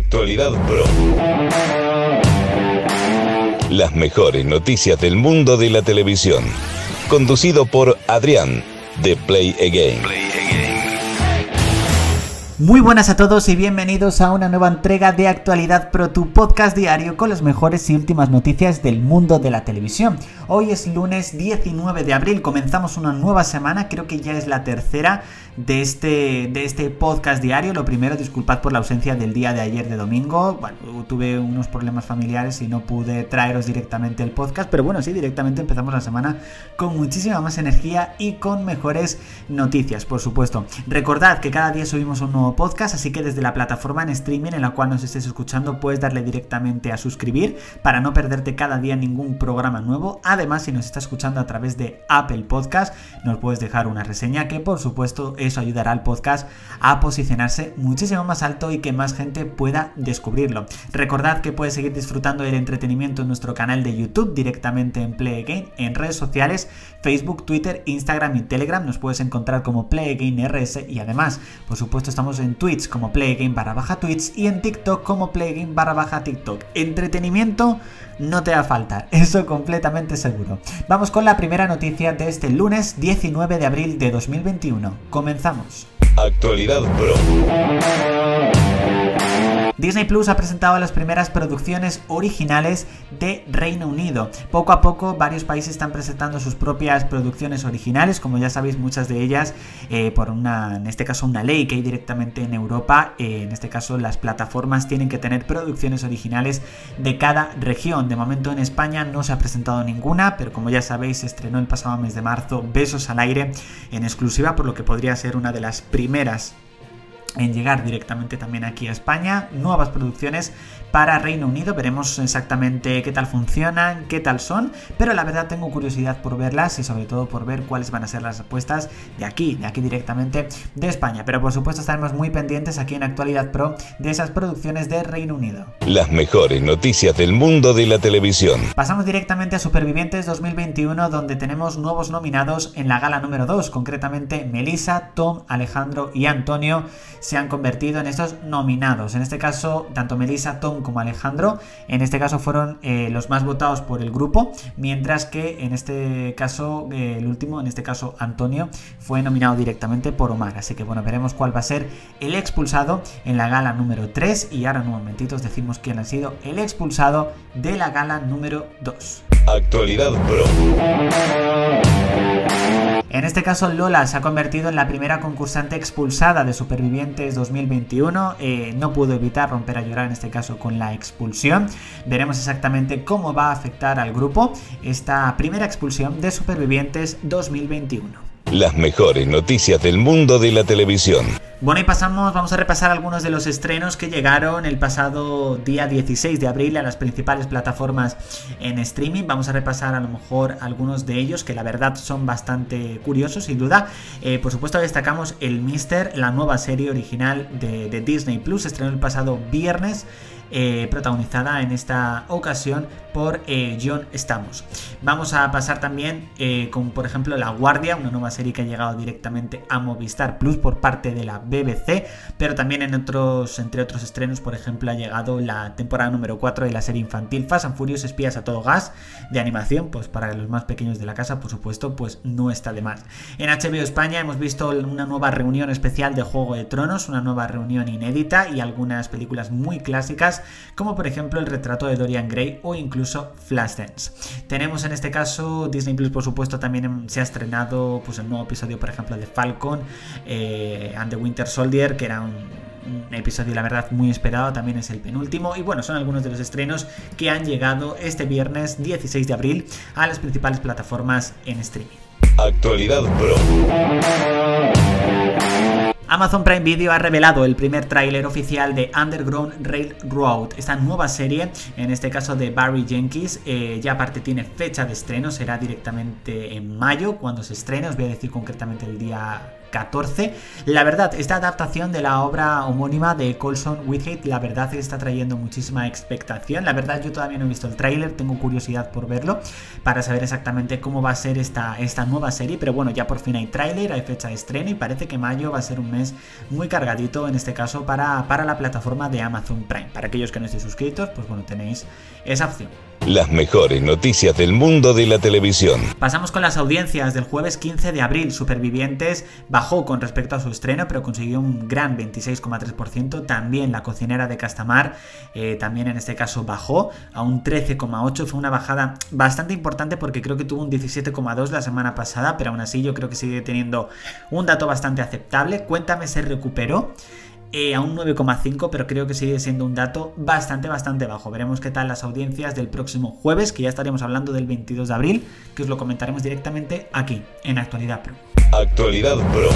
Actualidad Pro. Las mejores noticias del mundo de la televisión. Conducido por Adrián, de Play Again. Muy buenas a todos y bienvenidos a una nueva entrega de Actualidad Pro, tu podcast diario con las mejores y últimas noticias del mundo de la televisión. Hoy es lunes 19 de abril, comenzamos una nueva semana, creo que ya es la tercera de este, de este podcast diario. Lo primero, disculpad por la ausencia del día de ayer de domingo. Bueno, tuve unos problemas familiares y no pude traeros directamente el podcast, pero bueno, sí, directamente empezamos la semana con muchísima más energía y con mejores noticias, por supuesto. Recordad que cada día subimos un nuevo podcast, así que desde la plataforma en streaming en la cual nos estés escuchando puedes darle directamente a suscribir para no perderte cada día ningún programa nuevo. Además, si nos estás escuchando a través de Apple Podcast, nos puedes dejar una reseña que por supuesto eso ayudará al podcast a posicionarse muchísimo más alto y que más gente pueda descubrirlo. Recordad que puedes seguir disfrutando del entretenimiento en nuestro canal de YouTube directamente en Play Again, en redes sociales, Facebook, Twitter, Instagram y Telegram. Nos puedes encontrar como Play Again RS y además, por supuesto, estamos en Twitch como Play Again barra baja Twitch y en TikTok como Play Again barra baja TikTok. Entretenimiento no te va a faltar, eso completamente seguro. Vamos con la primera noticia de este lunes 19 de abril de 2021. Comenzamos. Actualidad Pro. Disney Plus ha presentado las primeras producciones originales de Reino Unido. Poco a poco varios países están presentando sus propias producciones originales, como ya sabéis muchas de ellas eh, por una, en este caso una ley que hay directamente en Europa, eh, en este caso las plataformas tienen que tener producciones originales de cada región. De momento en España no se ha presentado ninguna, pero como ya sabéis se estrenó el pasado mes de marzo Besos al aire en exclusiva, por lo que podría ser una de las primeras en llegar directamente también aquí a España, nuevas producciones para Reino Unido, veremos exactamente qué tal funcionan, qué tal son, pero la verdad tengo curiosidad por verlas y sobre todo por ver cuáles van a ser las apuestas de aquí, de aquí directamente de España, pero por supuesto estaremos muy pendientes aquí en Actualidad Pro de esas producciones de Reino Unido. Las mejores noticias del mundo de la televisión. Pasamos directamente a Supervivientes 2021 donde tenemos nuevos nominados en la gala número 2, concretamente Melissa, Tom, Alejandro y Antonio se han convertido en estos nominados. En este caso, tanto Melissa, Tom como Alejandro, en este caso fueron eh, los más votados por el grupo, mientras que en este caso, eh, el último, en este caso Antonio, fue nominado directamente por Omar. Así que bueno, veremos cuál va a ser el expulsado en la gala número 3 y ahora en un momentito os decimos quién ha sido el expulsado de la gala número 2. Actualidad Pro. En este caso, Lola se ha convertido en la primera concursante expulsada de Supervivientes 2021. Eh, no pudo evitar romper a llorar en este caso con la expulsión. Veremos exactamente cómo va a afectar al grupo esta primera expulsión de Supervivientes 2021 las mejores noticias del mundo de la televisión. Bueno, y pasamos, vamos a repasar algunos de los estrenos que llegaron el pasado día 16 de abril a las principales plataformas en streaming. Vamos a repasar a lo mejor algunos de ellos que la verdad son bastante curiosos, sin duda. Eh, por supuesto, destacamos el Mister, la nueva serie original de, de Disney Plus, estrenó el pasado viernes. Eh, protagonizada en esta ocasión por eh, John Stamos. Vamos a pasar también eh, con, por ejemplo, La Guardia, una nueva serie que ha llegado directamente a Movistar Plus por parte de la BBC, pero también en otros, entre otros estrenos, por ejemplo, ha llegado la temporada número 4 de la serie infantil Fast and Furious Espías a todo gas de animación, pues para los más pequeños de la casa, por supuesto, pues no está de más. En HBO España hemos visto una nueva reunión especial de Juego de Tronos, una nueva reunión inédita y algunas películas muy clásicas como por ejemplo el retrato de Dorian Gray o incluso Flashdance. Tenemos en este caso Disney Plus, por supuesto, también se ha estrenado pues, el nuevo episodio, por ejemplo, de Falcon eh, and the Winter Soldier, que era un, un episodio la verdad muy esperado, también es el penúltimo y bueno, son algunos de los estrenos que han llegado este viernes 16 de abril a las principales plataformas en streaming. Actualidad Pro. Amazon Prime Video ha revelado el primer tráiler oficial de Underground Railroad, esta nueva serie, en este caso de Barry Jenkins, eh, ya aparte tiene fecha de estreno, será directamente en mayo cuando se estrene, os voy a decir concretamente el día 14. La verdad, esta adaptación de la obra homónima de Colson Whitehead, la verdad está trayendo muchísima expectación. La verdad, yo todavía no he visto el tráiler, tengo curiosidad por verlo para saber exactamente cómo va a ser esta, esta nueva serie. Pero bueno, ya por fin hay tráiler, hay fecha de estreno y parece que mayo va a ser un mes muy cargadito, en este caso para, para la plataforma de Amazon Prime. Para aquellos que no estéis suscritos, pues bueno, tenéis esa opción. Las mejores noticias del mundo de la televisión. Pasamos con las audiencias del jueves 15 de abril. Supervivientes bajó con respecto a su estreno, pero consiguió un gran 26,3%. También La cocinera de Castamar, eh, también en este caso bajó a un 13,8%. Fue una bajada bastante importante porque creo que tuvo un 17,2% la semana pasada, pero aún así yo creo que sigue teniendo un dato bastante aceptable. Cuéntame se recuperó. Eh, a un 9,5, pero creo que sigue siendo un dato bastante, bastante bajo. Veremos qué tal las audiencias del próximo jueves, que ya estaremos hablando del 22 de abril, que os lo comentaremos directamente aquí, en Actualidad Pro. Actualidad Pro.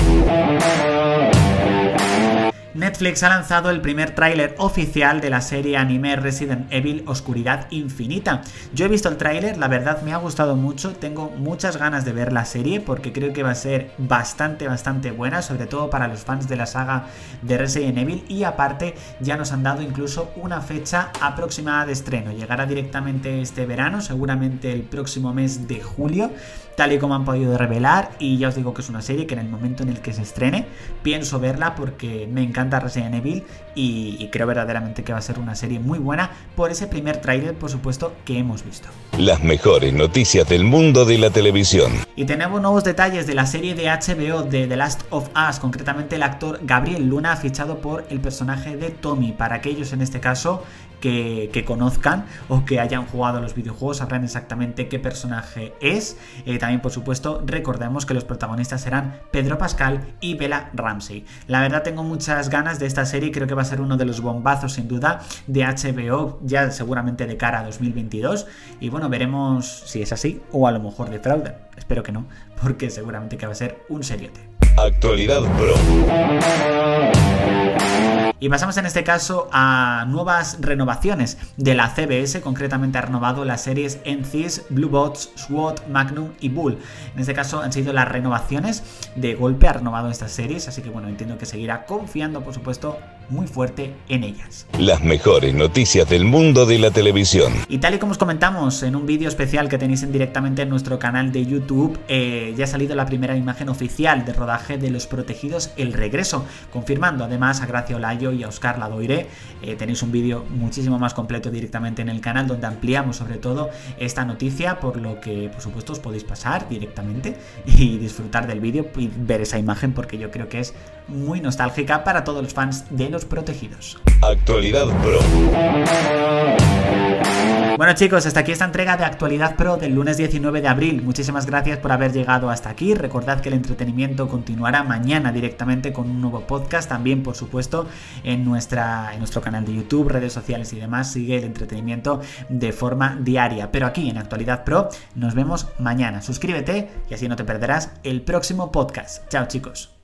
Netflix ha lanzado el primer tráiler oficial de la serie anime Resident Evil Oscuridad Infinita. Yo he visto el tráiler, la verdad me ha gustado mucho, tengo muchas ganas de ver la serie porque creo que va a ser bastante, bastante buena, sobre todo para los fans de la saga de Resident Evil y aparte ya nos han dado incluso una fecha aproximada de estreno. Llegará directamente este verano, seguramente el próximo mes de julio tal y como han podido revelar. Y ya os digo que es una serie que en el momento en el que se estrene pienso verla porque me encanta Resident Evil y, creo verdaderamente que va a ser una serie muy buena por ese primer tráiler, por supuesto, que hemos visto. Las mejores noticias del mundo de la televisión. Y tenemos nuevos detalles de la serie de HBO de The Last of Us, concretamente el actor Gabriel Luna fichado por el personaje de Tommy. Para aquellos en este caso que, conozcan o que hayan jugado los videojuegos sabrán exactamente qué personaje es. Eh, también, por supuesto, recordemos que los protagonistas serán Pedro Pascal y Bella Ramsey. La verdad, tengo muchas ganas de esta serie, creo que va a ser uno de los bombazos, sin duda, de HBO, ya seguramente de cara a 2022. Y bueno, veremos si es así o a lo mejor de fraude. Espero que no, porque seguramente que va a ser un seriote. Actualidad Pro. Y pasamos en este caso a nuevas renovaciones de la CBS, concretamente ha renovado las series Encis, Blue Bots, SWAT, Magnum y Bull. En este caso han sido las renovaciones de golpe, ha renovado estas series, así que bueno, entiendo que seguirá confiando, por supuesto, muy fuerte en ellas. Las mejores noticias del mundo de la televisión. Y tal y como os comentamos en un vídeo especial que tenéis directamente en nuestro canal de YouTube, eh, ya ha salido la primera imagen oficial de rodaje de Los Protegidos El Regreso, confirmando además a Gracia Olayo y a Oscar Ladoire. Eh, tenéis un vídeo muchísimo más completo directamente en el canal donde ampliamos sobre todo esta noticia, por lo que por supuesto os podéis pasar directamente y disfrutar del vídeo y ver esa imagen porque yo creo que es muy nostálgica para todos los fans de protegidos. Actualidad Pro. Bueno chicos, hasta aquí esta entrega de Actualidad Pro del lunes 19 de abril. Muchísimas gracias por haber llegado hasta aquí. Recordad que el entretenimiento continuará mañana directamente con un nuevo podcast. También, por supuesto, en, nuestra, en nuestro canal de YouTube, redes sociales y demás. Sigue el entretenimiento de forma diaria. Pero aquí en Actualidad Pro nos vemos mañana. Suscríbete y así no te perderás el próximo podcast. Chao chicos.